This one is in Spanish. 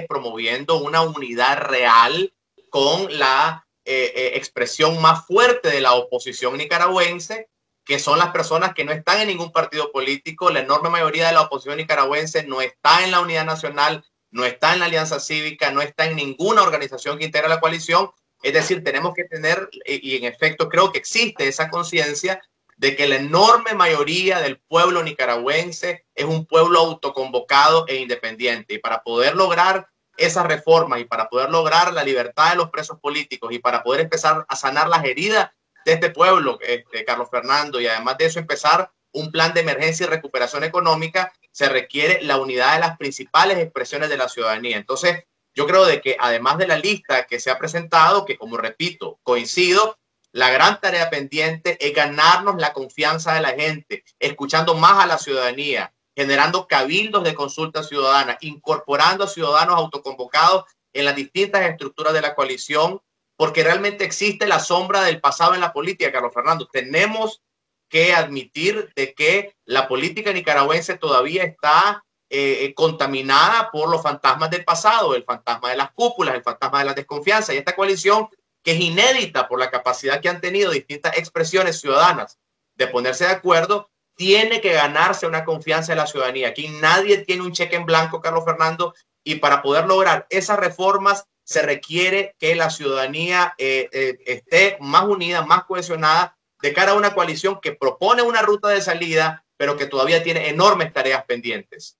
promoviendo una unidad real con la eh, eh, expresión más fuerte de la oposición nicaragüense, que son las personas que no están en ningún partido político. La enorme mayoría de la oposición nicaragüense no está en la Unidad Nacional, no está en la Alianza Cívica, no está en ninguna organización que integra la coalición. Es decir, tenemos que tener, y en efecto creo que existe esa conciencia de que la enorme mayoría del pueblo nicaragüense es un pueblo autoconvocado e independiente. Y para poder lograr esas reformas y para poder lograr la libertad de los presos políticos y para poder empezar a sanar las heridas de este pueblo, este, Carlos Fernando, y además de eso empezar un plan de emergencia y recuperación económica, se requiere la unidad de las principales expresiones de la ciudadanía. Entonces, yo creo de que además de la lista que se ha presentado, que como repito, coincido, la gran tarea pendiente es ganarnos la confianza de la gente, escuchando más a la ciudadanía, generando cabildos de consulta ciudadana, incorporando a ciudadanos autoconvocados en las distintas estructuras de la coalición, porque realmente existe la sombra del pasado en la política, Carlos Fernando. Tenemos que admitir de que la política nicaragüense todavía está eh, eh, contaminada por los fantasmas del pasado, el fantasma de las cúpulas, el fantasma de la desconfianza. Y esta coalición que es inédita por la capacidad que han tenido distintas expresiones ciudadanas de ponerse de acuerdo, tiene que ganarse una confianza de la ciudadanía. Aquí nadie tiene un cheque en blanco, Carlos Fernando, y para poder lograr esas reformas se requiere que la ciudadanía eh, eh, esté más unida, más cohesionada de cara a una coalición que propone una ruta de salida, pero que todavía tiene enormes tareas pendientes.